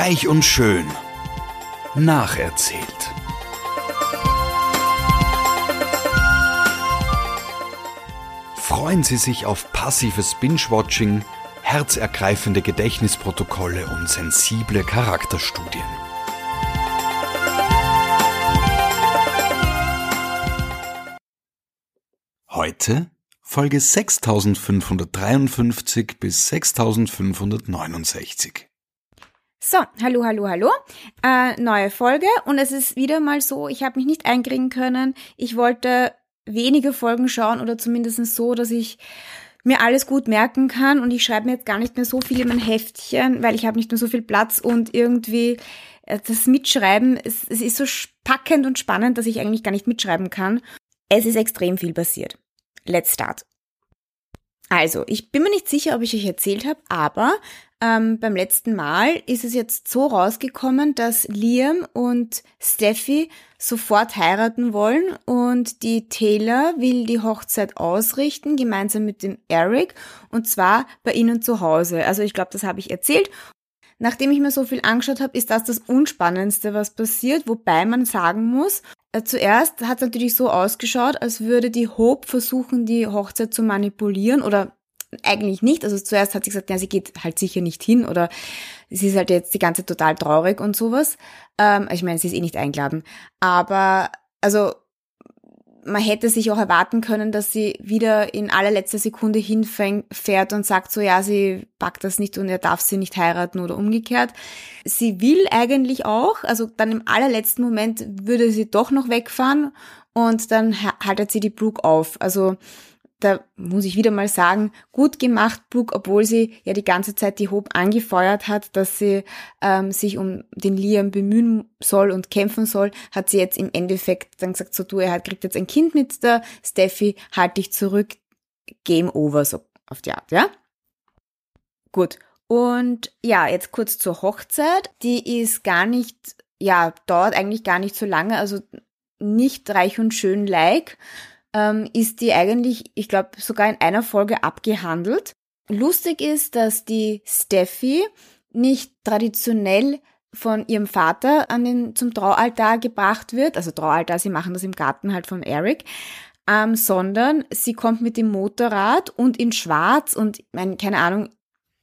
Reich und schön. Nacherzählt. Freuen Sie sich auf passives Binge-Watching, herzergreifende Gedächtnisprotokolle und sensible Charakterstudien. Heute Folge 6553 bis 6569. So, hallo, hallo, hallo. Äh, neue Folge und es ist wieder mal so, ich habe mich nicht einkriegen können. Ich wollte wenige Folgen schauen oder zumindest so, dass ich mir alles gut merken kann und ich schreibe mir jetzt gar nicht mehr so viel in mein Heftchen, weil ich habe nicht mehr so viel Platz und irgendwie äh, das Mitschreiben, es, es ist so packend und spannend, dass ich eigentlich gar nicht mitschreiben kann. Es ist extrem viel passiert. Let's start. Also, ich bin mir nicht sicher, ob ich euch erzählt habe, aber ähm, beim letzten Mal ist es jetzt so rausgekommen, dass Liam und Steffi sofort heiraten wollen und die Taylor will die Hochzeit ausrichten, gemeinsam mit dem Eric, und zwar bei ihnen zu Hause. Also ich glaube, das habe ich erzählt. Nachdem ich mir so viel angeschaut habe, ist das das Unspannendste, was passiert, wobei man sagen muss, äh, zuerst hat es natürlich so ausgeschaut, als würde die Hope versuchen, die Hochzeit zu manipulieren oder eigentlich nicht. Also zuerst hat sie gesagt, ja, sie geht halt sicher nicht hin oder sie ist halt jetzt die ganze total traurig und sowas. Ähm, ich meine, sie ist eh nicht eingeladen. Aber also man hätte sich auch erwarten können, dass sie wieder in allerletzter Sekunde hinfährt und sagt so, ja, sie packt das nicht und er darf sie nicht heiraten oder umgekehrt. Sie will eigentlich auch, also dann im allerletzten Moment würde sie doch noch wegfahren und dann haltet sie die Brooke auf. Also da muss ich wieder mal sagen, gut gemacht, Brooke, obwohl sie ja die ganze Zeit die Hope angefeuert hat, dass sie ähm, sich um den Liam bemühen soll und kämpfen soll, hat sie jetzt im Endeffekt dann gesagt, so du, er kriegt jetzt ein Kind mit der Steffi, halt dich zurück, Game over, so auf die Art, ja? Gut. Und ja, jetzt kurz zur Hochzeit. Die ist gar nicht, ja, dauert eigentlich gar nicht so lange, also nicht reich und schön like ähm, ist die eigentlich, ich glaube, sogar in einer Folge abgehandelt. Lustig ist, dass die Steffi nicht traditionell von ihrem Vater an den, zum Traualtar gebracht wird, also Traualtar, sie machen das im Garten halt von Eric, ähm, sondern sie kommt mit dem Motorrad und in Schwarz und, ich meine, keine Ahnung,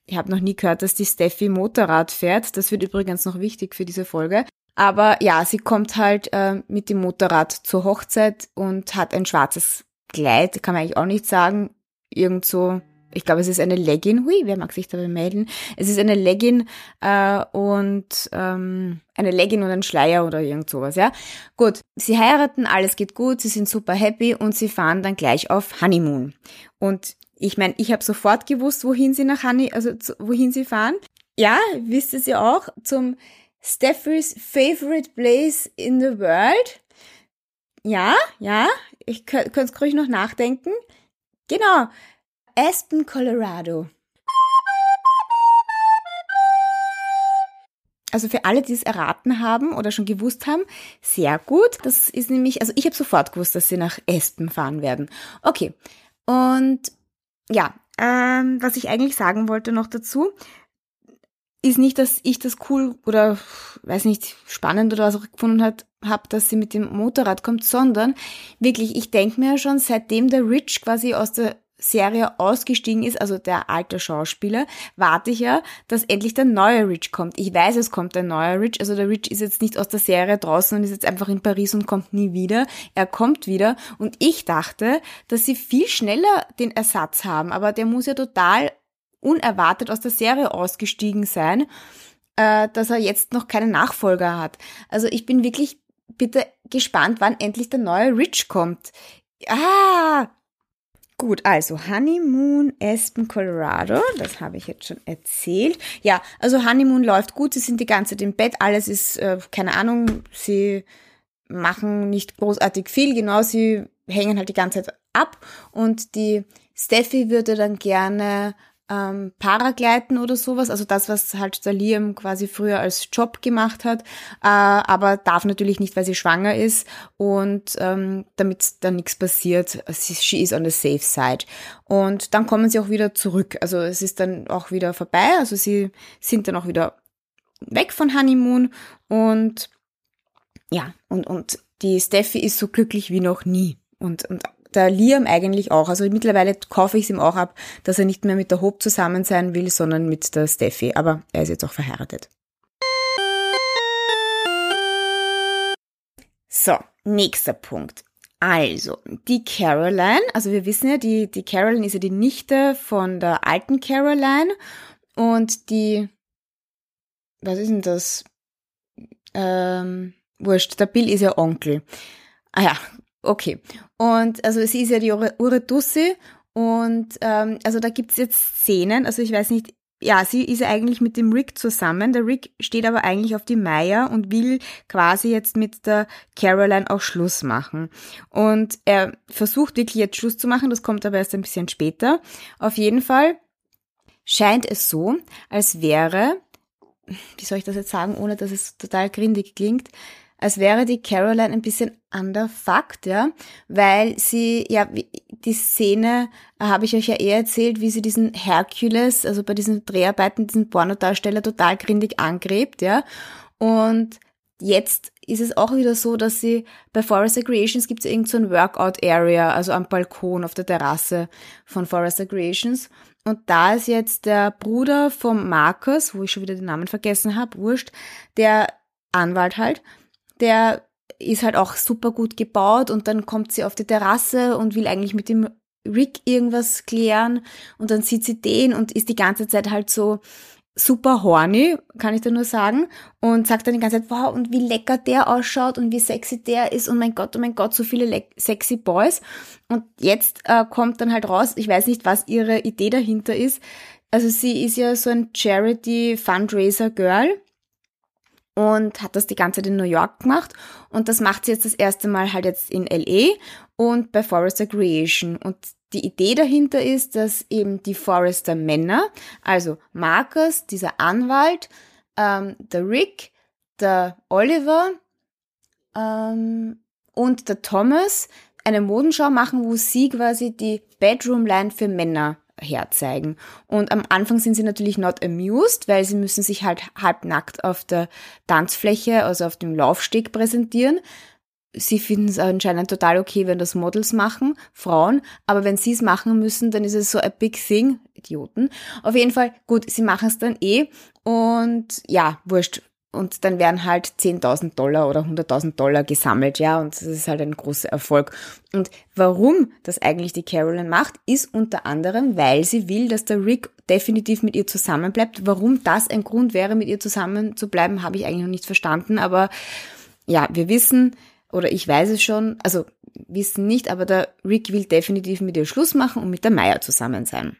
ich habe noch nie gehört, dass die Steffi Motorrad fährt. Das wird übrigens noch wichtig für diese Folge. Aber ja, sie kommt halt äh, mit dem Motorrad zur Hochzeit und hat ein schwarzes Kleid, kann man eigentlich auch nicht sagen. Irgend so, ich glaube, es ist eine Legging. Hui, wer mag sich dabei melden? Es ist eine Legging äh, und ähm, eine Legging und ein Schleier oder irgend sowas, ja. Gut, sie heiraten, alles geht gut, sie sind super happy und sie fahren dann gleich auf Honeymoon. Und ich meine, ich habe sofort gewusst, wohin sie nach Honey, also zu, wohin sie fahren. Ja, wisst ihr ja auch, zum Steffys favorite place in the world. Ja, ja, ich könnte es ruhig noch nachdenken. Genau, Aspen, Colorado. Also für alle, die es erraten haben oder schon gewusst haben, sehr gut. Das ist nämlich, also ich habe sofort gewusst, dass sie nach Aspen fahren werden. Okay. Und ja, ähm, was ich eigentlich sagen wollte noch dazu, ist nicht, dass ich das cool oder weiß nicht, spannend oder was auch gefunden hat, habe, dass sie mit dem Motorrad kommt, sondern wirklich, ich denke mir schon, seitdem der Rich quasi aus der Serie ausgestiegen ist, also der alte Schauspieler, warte ich ja, dass endlich der neue Rich kommt. Ich weiß, es kommt ein neuer Rich, also der Rich ist jetzt nicht aus der Serie draußen und ist jetzt einfach in Paris und kommt nie wieder. Er kommt wieder und ich dachte, dass sie viel schneller den Ersatz haben, aber der muss ja total unerwartet aus der Serie ausgestiegen sein, äh, dass er jetzt noch keinen Nachfolger hat. Also ich bin wirklich bitte gespannt, wann endlich der neue Rich kommt. Ah! Gut, also Honeymoon Aspen, Colorado, das habe ich jetzt schon erzählt. Ja, also Honeymoon läuft gut, sie sind die ganze Zeit im Bett, alles ist, äh, keine Ahnung, sie machen nicht großartig viel, genau, sie hängen halt die ganze Zeit ab und die Steffi würde dann gerne ähm, Paragleiten oder sowas, also das, was halt der Liam quasi früher als Job gemacht hat, äh, aber darf natürlich nicht, weil sie schwanger ist und ähm, damit dann nichts passiert, she is on the safe side. Und dann kommen sie auch wieder zurück, also es ist dann auch wieder vorbei, also sie sind dann auch wieder weg von Honeymoon und ja, und, und die Steffi ist so glücklich wie noch nie. Und, und der Liam eigentlich auch. Also mittlerweile kaufe ich es ihm auch ab, dass er nicht mehr mit der Hope zusammen sein will, sondern mit der Steffi. Aber er ist jetzt auch verheiratet. So, nächster Punkt. Also, die Caroline, also wir wissen ja, die, die Caroline ist ja die Nichte von der alten Caroline und die, was ist denn das? Ähm, wurscht, der Bill ist ja Onkel. Ah ja, okay. Und also sie ist ja die Uretussi und ähm, also da gibt's jetzt Szenen, also ich weiß nicht, ja, sie ist ja eigentlich mit dem Rick zusammen. Der Rick steht aber eigentlich auf die Maya und will quasi jetzt mit der Caroline auch Schluss machen. Und er versucht wirklich jetzt Schluss zu machen, das kommt aber erst ein bisschen später. Auf jeden Fall scheint es so, als wäre, wie soll ich das jetzt sagen, ohne dass es total grindig klingt, als wäre die Caroline ein bisschen underfucked, ja, weil sie, ja, die Szene äh, habe ich euch ja eh erzählt, wie sie diesen Hercules, also bei diesen Dreharbeiten, diesen Pornodarsteller total grindig angrebt, ja, und jetzt ist es auch wieder so, dass sie bei Forest Creations gibt es irgend so ein Workout Area, also am Balkon auf der Terrasse von Forest Creations. Und da ist jetzt der Bruder vom Markus, wo ich schon wieder den Namen vergessen habe, wurscht, der Anwalt halt, der ist halt auch super gut gebaut und dann kommt sie auf die Terrasse und will eigentlich mit dem Rick irgendwas klären und dann sieht sie den und ist die ganze Zeit halt so super horny, kann ich da nur sagen, und sagt dann die ganze Zeit, wow, und wie lecker der ausschaut und wie sexy der ist und mein Gott, oh mein Gott, so viele sexy Boys. Und jetzt äh, kommt dann halt raus, ich weiß nicht, was ihre Idee dahinter ist. Also sie ist ja so ein Charity Fundraiser Girl und hat das die ganze Zeit in New York gemacht. Und das macht sie jetzt das erste Mal halt jetzt in LA und bei Forrester Creation und die Idee dahinter ist, dass eben die Forrester Männer, also Marcus, dieser Anwalt, ähm, der Rick, der Oliver ähm, und der Thomas eine Modenschau machen, wo sie quasi die Bedroom Line für Männer herzeigen. Und am Anfang sind sie natürlich not amused, weil sie müssen sich halt halbnackt auf der Tanzfläche, also auf dem Laufsteg präsentieren. Sie finden es anscheinend total okay, wenn das Models machen, Frauen, aber wenn sie es machen müssen, dann ist es so a big thing. Idioten. Auf jeden Fall, gut, sie machen es dann eh und ja, wurscht und dann werden halt 10.000 Dollar oder 100.000 Dollar gesammelt, ja, und das ist halt ein großer Erfolg. Und warum das eigentlich die Carolyn macht, ist unter anderem, weil sie will, dass der Rick definitiv mit ihr zusammenbleibt. Warum das ein Grund wäre, mit ihr zusammen zu bleiben, habe ich eigentlich noch nicht verstanden, aber ja, wir wissen, oder ich weiß es schon, also wissen nicht, aber der Rick will definitiv mit ihr Schluss machen und mit der Maya zusammen sein.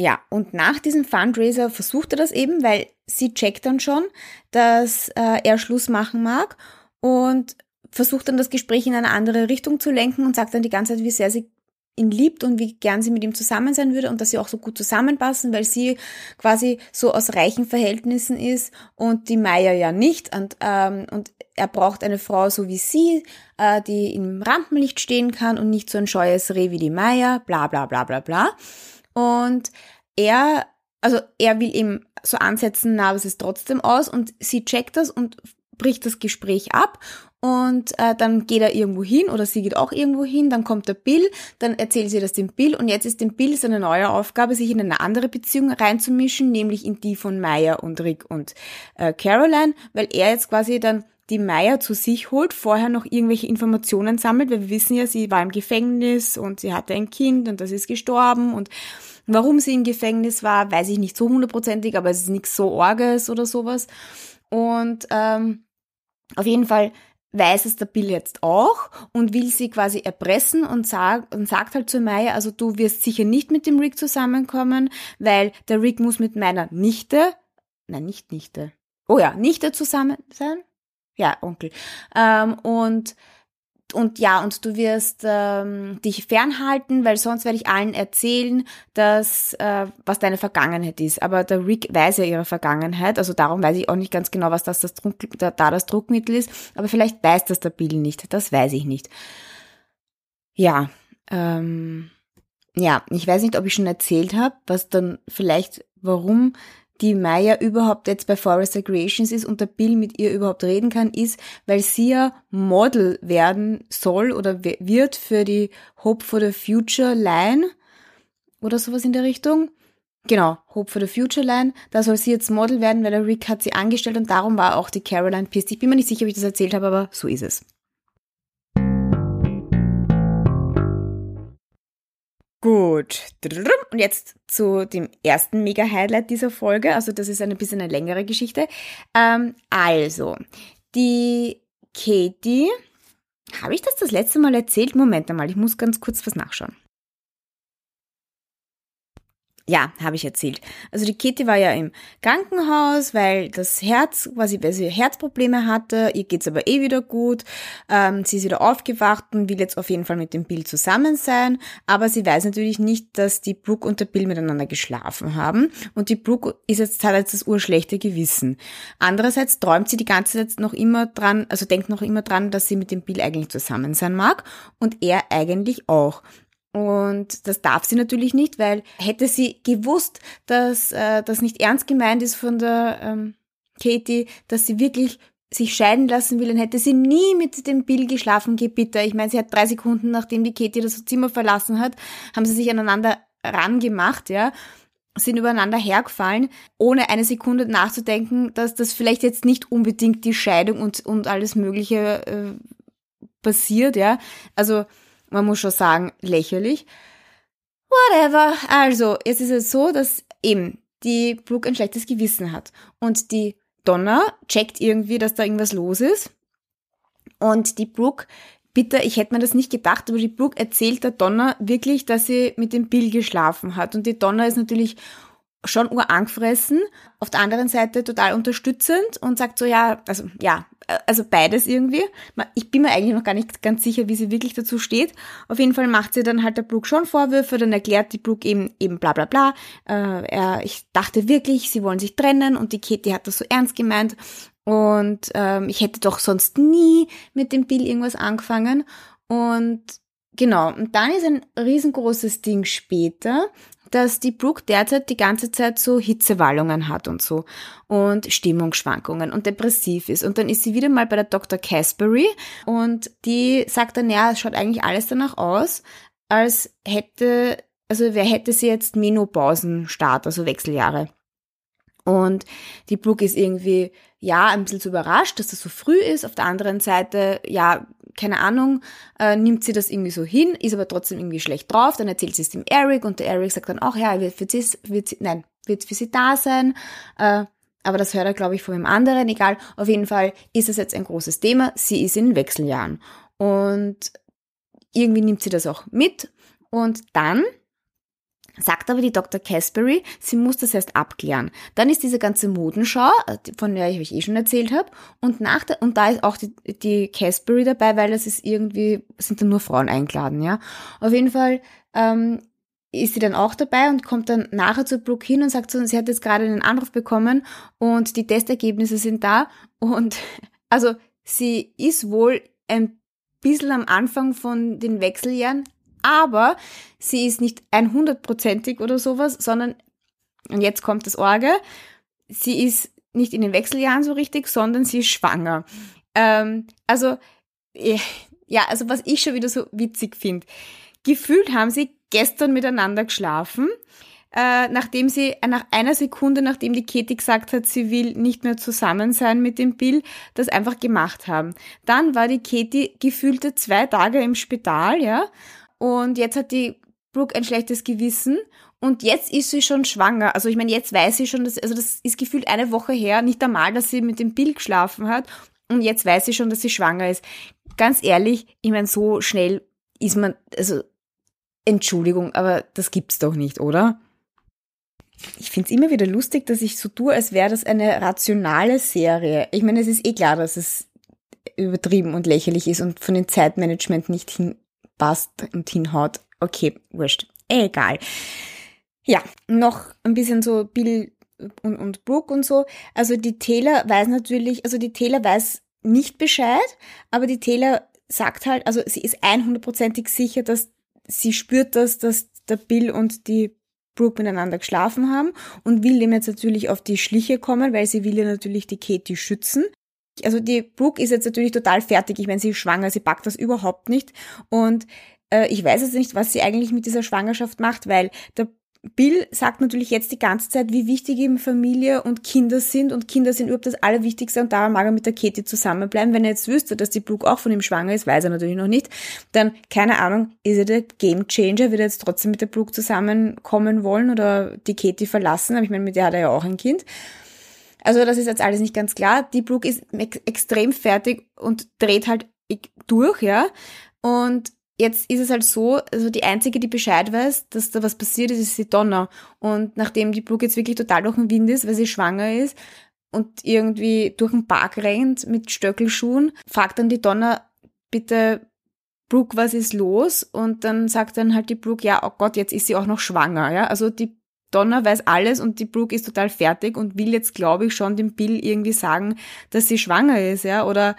Ja, und nach diesem Fundraiser versucht er das eben, weil sie checkt dann schon, dass äh, er Schluss machen mag und versucht dann das Gespräch in eine andere Richtung zu lenken und sagt dann die ganze Zeit, wie sehr sie ihn liebt und wie gern sie mit ihm zusammen sein würde und dass sie auch so gut zusammenpassen, weil sie quasi so aus reichen Verhältnissen ist und die Maya ja nicht und, ähm, und er braucht eine Frau so wie sie, äh, die im Rampenlicht stehen kann und nicht so ein scheues Reh wie die Maya, bla bla bla bla bla. Und er, also er will eben so ansetzen, na, was ist trotzdem aus? Und sie checkt das und bricht das Gespräch ab. Und äh, dann geht er irgendwo hin oder sie geht auch irgendwo hin, dann kommt der Bill, dann erzählt sie das dem Bill und jetzt ist dem Bill seine neue Aufgabe, sich in eine andere Beziehung reinzumischen, nämlich in die von Maya und Rick und äh, Caroline, weil er jetzt quasi dann die Maya zu sich holt, vorher noch irgendwelche Informationen sammelt, weil wir wissen ja, sie war im Gefängnis und sie hatte ein Kind und das ist gestorben. Und warum sie im Gefängnis war, weiß ich nicht so hundertprozentig, aber es ist nichts so Orges oder sowas. Und ähm, auf jeden Fall weiß es der Bill jetzt auch und will sie quasi erpressen und, sag, und sagt halt zu Maya, also du wirst sicher nicht mit dem Rick zusammenkommen, weil der Rick muss mit meiner Nichte, nein, nicht Nichte, oh ja, Nichte zusammen sein, ja, Onkel. Ähm, und und ja, und du wirst ähm, dich fernhalten, weil sonst werde ich allen erzählen, dass äh, was deine Vergangenheit ist. Aber der Rick weiß ja ihre Vergangenheit, also darum weiß ich auch nicht ganz genau, was das, das Druck, da, da das Druckmittel ist. Aber vielleicht weiß das der Bill nicht, das weiß ich nicht. Ja, ähm, ja, ich weiß nicht, ob ich schon erzählt habe, was dann vielleicht, warum die Maya überhaupt jetzt bei Forrester Creations ist und der Bill mit ihr überhaupt reden kann, ist, weil sie ja Model werden soll oder wird für die Hope for the Future Line oder sowas in der Richtung. Genau, Hope for the Future Line. Da soll sie jetzt Model werden, weil der Rick hat sie angestellt und darum war auch die Caroline pisst. Ich bin mir nicht sicher, ob ich das erzählt habe, aber so ist es. Gut. Und jetzt zu dem ersten Mega-Highlight dieser Folge. Also das ist ein bisschen eine längere Geschichte. Also, die Katie, habe ich das das letzte Mal erzählt? Moment einmal, ich muss ganz kurz was nachschauen. Ja, habe ich erzählt. Also die Kitty war ja im Krankenhaus, weil das Herz, quasi, weil sie Herzprobleme hatte. Ihr geht's aber eh wieder gut. Ähm, sie ist wieder aufgewacht und will jetzt auf jeden Fall mit dem Bill zusammen sein. Aber sie weiß natürlich nicht, dass die Brooke und der Bill miteinander geschlafen haben. Und die Brooke ist jetzt, hat jetzt das urschlechte Gewissen. Andererseits träumt sie die ganze Zeit noch immer dran, also denkt noch immer dran, dass sie mit dem Bill eigentlich zusammen sein mag. Und er eigentlich auch. Und das darf sie natürlich nicht, weil hätte sie gewusst, dass äh, das nicht ernst gemeint ist von der ähm, Katie, dass sie wirklich sich scheiden lassen will, dann hätte sie nie mit dem Bill geschlafen, geh bitte. Ich meine, sie hat drei Sekunden, nachdem die Katie das Zimmer verlassen hat, haben sie sich aneinander rangemacht, ja, sind übereinander hergefallen, ohne eine Sekunde nachzudenken, dass das vielleicht jetzt nicht unbedingt die Scheidung und, und alles Mögliche äh, passiert, ja. Also, man muss schon sagen, lächerlich. Whatever. Also, jetzt ist es so, dass eben die Brooke ein schlechtes Gewissen hat. Und die Donna checkt irgendwie, dass da irgendwas los ist. Und die Brooke, bitte, ich hätte mir das nicht gedacht, aber die Brooke erzählt der Donna wirklich, dass sie mit dem Bill geschlafen hat. Und die Donna ist natürlich schon urangefressen, auf der anderen Seite total unterstützend und sagt so, ja, also ja, also beides irgendwie. Ich bin mir eigentlich noch gar nicht ganz sicher, wie sie wirklich dazu steht. Auf jeden Fall macht sie dann halt der Brooke schon Vorwürfe, dann erklärt die Brooke eben, eben bla bla bla. Äh, er, ich dachte wirklich, sie wollen sich trennen und die Katie hat das so ernst gemeint und ähm, ich hätte doch sonst nie mit dem Bill irgendwas angefangen und Genau, und dann ist ein riesengroßes Ding später, dass die Brooke derzeit die ganze Zeit so Hitzewallungen hat und so und Stimmungsschwankungen und depressiv ist. Und dann ist sie wieder mal bei der Dr. Caspery und die sagt dann, ja, es schaut eigentlich alles danach aus, als hätte, also wer hätte sie jetzt Menopausenstart, also Wechseljahre. Und die Brooke ist irgendwie, ja, ein bisschen zu überrascht, dass das so früh ist. Auf der anderen Seite, ja, keine Ahnung, äh, nimmt sie das irgendwie so hin, ist aber trotzdem irgendwie schlecht drauf, dann erzählt sie es dem Eric und der Eric sagt dann auch, ja, wird für sie, wird sie, nein, wird für sie da sein, äh, aber das hört er, glaube ich, von dem anderen, egal. Auf jeden Fall ist es jetzt ein großes Thema. Sie ist in Wechseljahren. Und irgendwie nimmt sie das auch mit. Und dann Sagt aber die Dr. Caspery, sie muss das erst abklären. Dann ist diese ganze Modenschau, äh, von der ich euch eh schon erzählt habe, und nach der, und da ist auch die, die Caspery dabei, weil es ist irgendwie, sind dann nur Frauen eingeladen, ja. Auf jeden Fall ähm, ist sie dann auch dabei und kommt dann nachher zur Brooke hin und sagt so, sie hat jetzt gerade einen Anruf bekommen und die Testergebnisse sind da und also sie ist wohl ein bisschen am Anfang von den Wechseljahren, aber sie ist nicht 100%ig oder sowas, sondern, und jetzt kommt das Orge, sie ist nicht in den Wechseljahren so richtig, sondern sie ist schwanger. Ähm, also, äh, ja, also was ich schon wieder so witzig finde. Gefühlt haben sie gestern miteinander geschlafen, äh, nachdem sie nach einer Sekunde, nachdem die Katie gesagt hat, sie will nicht mehr zusammen sein mit dem Bill, das einfach gemacht haben. Dann war die Katie gefühlte zwei Tage im Spital, ja, und jetzt hat die Brooke ein schlechtes Gewissen und jetzt ist sie schon schwanger. Also ich meine, jetzt weiß sie schon, dass, also das ist gefühlt eine Woche her, nicht einmal, dass sie mit dem Bill geschlafen hat und jetzt weiß sie schon, dass sie schwanger ist. Ganz ehrlich, ich meine, so schnell ist man, also Entschuldigung, aber das gibt's doch nicht, oder? Ich find's immer wieder lustig, dass ich so tue, als wäre das eine rationale Serie. Ich meine, es ist eh klar, dass es übertrieben und lächerlich ist und von dem Zeitmanagement nicht hin passt und hinhaut. Okay, wurscht. Egal. Ja, noch ein bisschen so Bill und, und Brooke und so. Also die Taylor weiß natürlich, also die Taylor weiß nicht Bescheid, aber die Taylor sagt halt, also sie ist 100%ig sicher, dass sie spürt das, dass der Bill und die Brooke miteinander geschlafen haben und will dem jetzt natürlich auf die Schliche kommen, weil sie will ja natürlich die Katie schützen. Also die Brooke ist jetzt natürlich total fertig. Ich meine, sie ist schwanger, sie packt das überhaupt nicht. Und äh, ich weiß jetzt nicht, was sie eigentlich mit dieser Schwangerschaft macht, weil der Bill sagt natürlich jetzt die ganze Zeit, wie wichtig eben Familie und Kinder sind und Kinder sind überhaupt das Allerwichtigste und darum mag er mit der Katie zusammenbleiben. Wenn er jetzt wüsste, dass die Brooke auch von ihm schwanger ist, weiß er natürlich noch nicht, dann, keine Ahnung, ist er der Game Changer, wird er jetzt trotzdem mit der Brooke zusammenkommen wollen oder die Katie verlassen, aber ich meine, mit der hat er ja auch ein Kind. Also das ist jetzt alles nicht ganz klar. Die Brooke ist extrem fertig und dreht halt durch, ja. Und Jetzt ist es halt so, also die einzige, die Bescheid weiß, dass da was passiert ist, ist die Donna. Und nachdem die Brooke jetzt wirklich total durch den Wind ist, weil sie schwanger ist und irgendwie durch den Park rennt mit Stöckelschuhen, fragt dann die Donna, bitte, Brooke, was ist los? Und dann sagt dann halt die Brooke, ja, oh Gott, jetzt ist sie auch noch schwanger, ja. Also die Donna weiß alles und die Brooke ist total fertig und will jetzt, glaube ich, schon dem Bill irgendwie sagen, dass sie schwanger ist, ja. Oder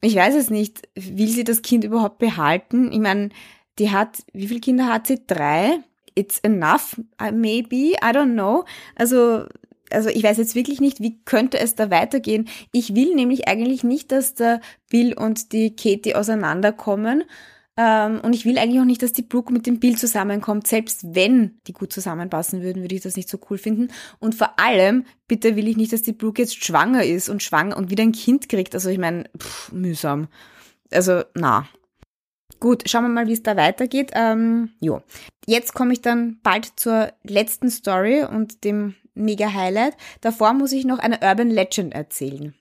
ich weiß es nicht, will sie das Kind überhaupt behalten? Ich meine, die hat, wie viele Kinder hat sie? Drei? It's enough, uh, maybe, I don't know. Also, also ich weiß jetzt wirklich nicht, wie könnte es da weitergehen. Ich will nämlich eigentlich nicht, dass der Bill und die Katie auseinanderkommen, und ich will eigentlich auch nicht, dass die Brooke mit dem Bill zusammenkommt. Selbst wenn die gut zusammenpassen würden, würde ich das nicht so cool finden. Und vor allem, bitte will ich nicht, dass die Brooke jetzt schwanger ist und schwanger und wieder ein Kind kriegt. Also ich meine, mühsam. Also, na. Gut, schauen wir mal, wie es da weitergeht. Ähm, jo. Jetzt komme ich dann bald zur letzten Story und dem mega Highlight. Davor muss ich noch eine Urban Legend erzählen.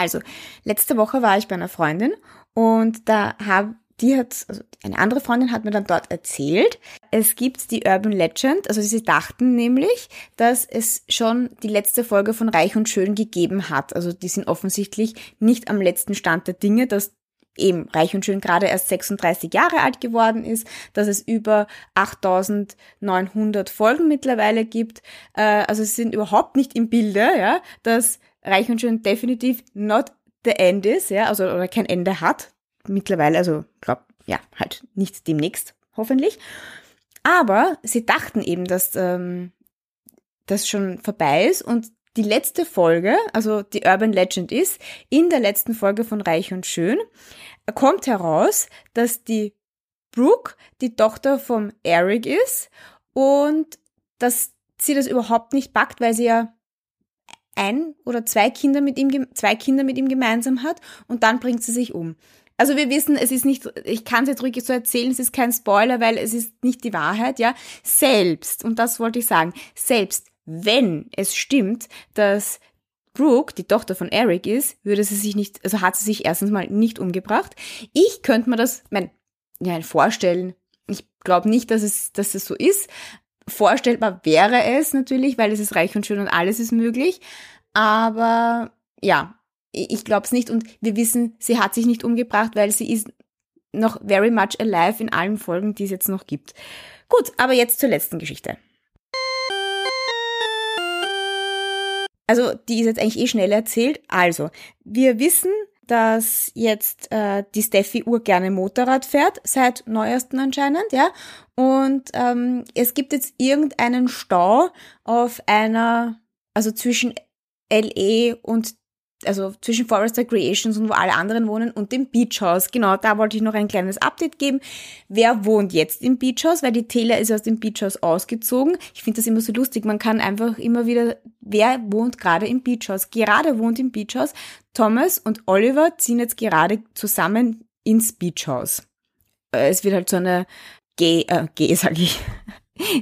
Also, letzte Woche war ich bei einer Freundin und da habe die hat, also eine andere Freundin hat mir dann dort erzählt, es gibt die Urban Legend, also sie dachten nämlich, dass es schon die letzte Folge von Reich und Schön gegeben hat. Also die sind offensichtlich nicht am letzten Stand der Dinge, dass eben Reich und Schön gerade erst 36 Jahre alt geworden ist, dass es über 8900 Folgen mittlerweile gibt. Äh, also sie sind überhaupt nicht im Bilde, ja, dass Reich und Schön definitiv not the end ist, ja, also oder kein Ende hat. Mittlerweile, also glaub, ja, halt nicht demnächst, hoffentlich. Aber sie dachten eben, dass ähm, das schon vorbei ist und die letzte Folge, also die Urban Legend ist, in der letzten Folge von Reich und Schön kommt heraus, dass die Brooke die Tochter vom Eric ist und dass sie das überhaupt nicht packt, weil sie ja ein oder zwei Kinder mit ihm, zwei Kinder mit ihm gemeinsam hat und dann bringt sie sich um. Also wir wissen, es ist nicht, ich kann es jetzt ruhig so erzählen, es ist kein Spoiler, weil es ist nicht die Wahrheit, ja. Selbst, und das wollte ich sagen, selbst wenn es stimmt, dass Brooke, die Tochter von Eric ist, würde sie sich nicht, also hat sie sich erstens mal nicht umgebracht. Ich könnte mir das, mein, ja, vorstellen. Ich glaube nicht, dass es, dass es so ist, Vorstellbar wäre es natürlich, weil es ist reich und schön und alles ist möglich. Aber ja, ich glaube es nicht. Und wir wissen, sie hat sich nicht umgebracht, weil sie ist noch very much alive in allen Folgen, die es jetzt noch gibt. Gut, aber jetzt zur letzten Geschichte. Also, die ist jetzt eigentlich eh schnell erzählt. Also, wir wissen, dass jetzt äh, die Steffi Uhr gerne Motorrad fährt, seit neuesten anscheinend, ja. Und ähm, es gibt jetzt irgendeinen Stau auf einer, also zwischen LE und also zwischen Forester Creations und wo alle anderen wohnen und dem Beach House. Genau, da wollte ich noch ein kleines Update geben. Wer wohnt jetzt im Beach House? Weil die Taylor ist aus dem Beach House ausgezogen. Ich finde das immer so lustig. Man kann einfach immer wieder, wer wohnt gerade im Beach House? Gerade wohnt im Beach House. Thomas und Oliver ziehen jetzt gerade zusammen ins Beach House. Äh, es wird halt so eine gay, äh, gay sag ich.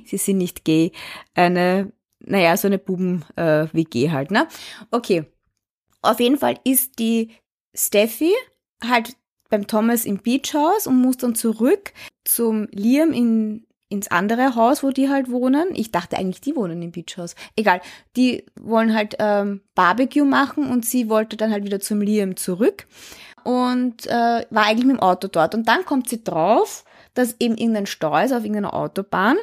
Sie sind nicht gay. Eine, naja, so eine Buben-WG äh, halt, ne? Okay. Auf jeden Fall ist die Steffi halt beim Thomas im Beach House und muss dann zurück zum Liam in, ins andere Haus, wo die halt wohnen. Ich dachte eigentlich, die wohnen im Beach House. Egal, die wollen halt ähm, Barbecue machen und sie wollte dann halt wieder zum Liam zurück und äh, war eigentlich mit dem Auto dort. Und dann kommt sie drauf, dass eben irgendein Stau ist auf irgendeiner Autobahn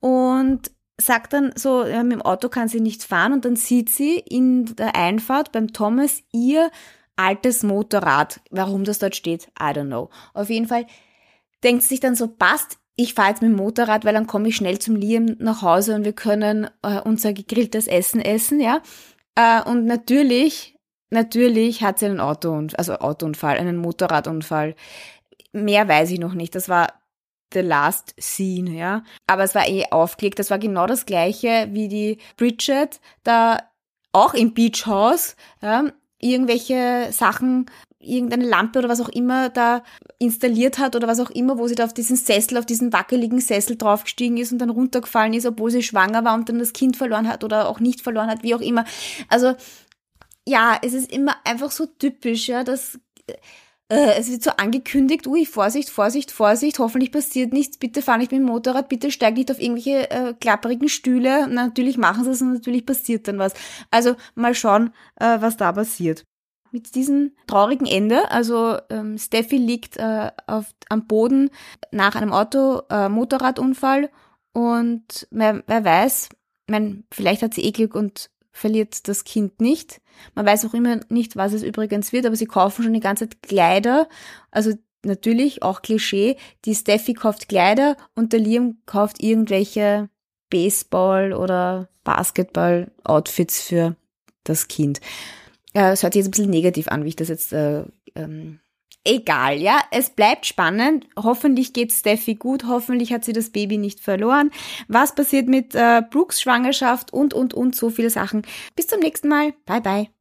und sagt dann so, ja, mit dem Auto kann sie nicht fahren und dann sieht sie in der Einfahrt beim Thomas ihr altes Motorrad. Warum das dort steht, I don't know. Auf jeden Fall denkt sich dann so, passt, ich fahre jetzt mit dem Motorrad, weil dann komme ich schnell zum Liam nach Hause und wir können äh, unser gegrilltes Essen essen, ja. Äh, und natürlich, natürlich hat sie einen Autounfall, also Autounfall, einen Motorradunfall. Mehr weiß ich noch nicht. Das war The Last Scene, ja. Aber es war eh aufgelegt. Das war genau das gleiche wie die Bridget da auch im Beach House, ja, irgendwelche Sachen irgendeine Lampe oder was auch immer da installiert hat oder was auch immer, wo sie da auf diesen Sessel, auf diesen wackeligen Sessel draufgestiegen ist und dann runtergefallen ist, obwohl sie schwanger war und dann das Kind verloren hat oder auch nicht verloren hat, wie auch immer. Also ja, es ist immer einfach so typisch, ja, dass äh, es wird so angekündigt, ui, Vorsicht, Vorsicht, Vorsicht, hoffentlich passiert nichts, bitte fahr nicht mit dem Motorrad, bitte steig nicht auf irgendwelche äh, klapperigen Stühle. Na, natürlich machen sie es und natürlich passiert dann was. Also mal schauen, äh, was da passiert mit diesem traurigen Ende. Also ähm, Steffi liegt äh, auf, am Boden nach einem Auto, äh, Motorradunfall und wer, wer weiß, mein, vielleicht hat sie eh Glück und verliert das Kind nicht. Man weiß auch immer nicht, was es übrigens wird, aber sie kaufen schon die ganze Zeit Kleider. Also natürlich auch Klischee. Die Steffi kauft Kleider und der Liam kauft irgendwelche Baseball- oder Basketball-Outfits für das Kind. Äh, es hört sich jetzt ein bisschen negativ an, wie ich das jetzt äh, ähm, egal, ja. Es bleibt spannend. Hoffentlich geht Steffi gut. Hoffentlich hat sie das Baby nicht verloren. Was passiert mit äh, Brooks Schwangerschaft und, und, und so viele Sachen. Bis zum nächsten Mal. Bye, bye.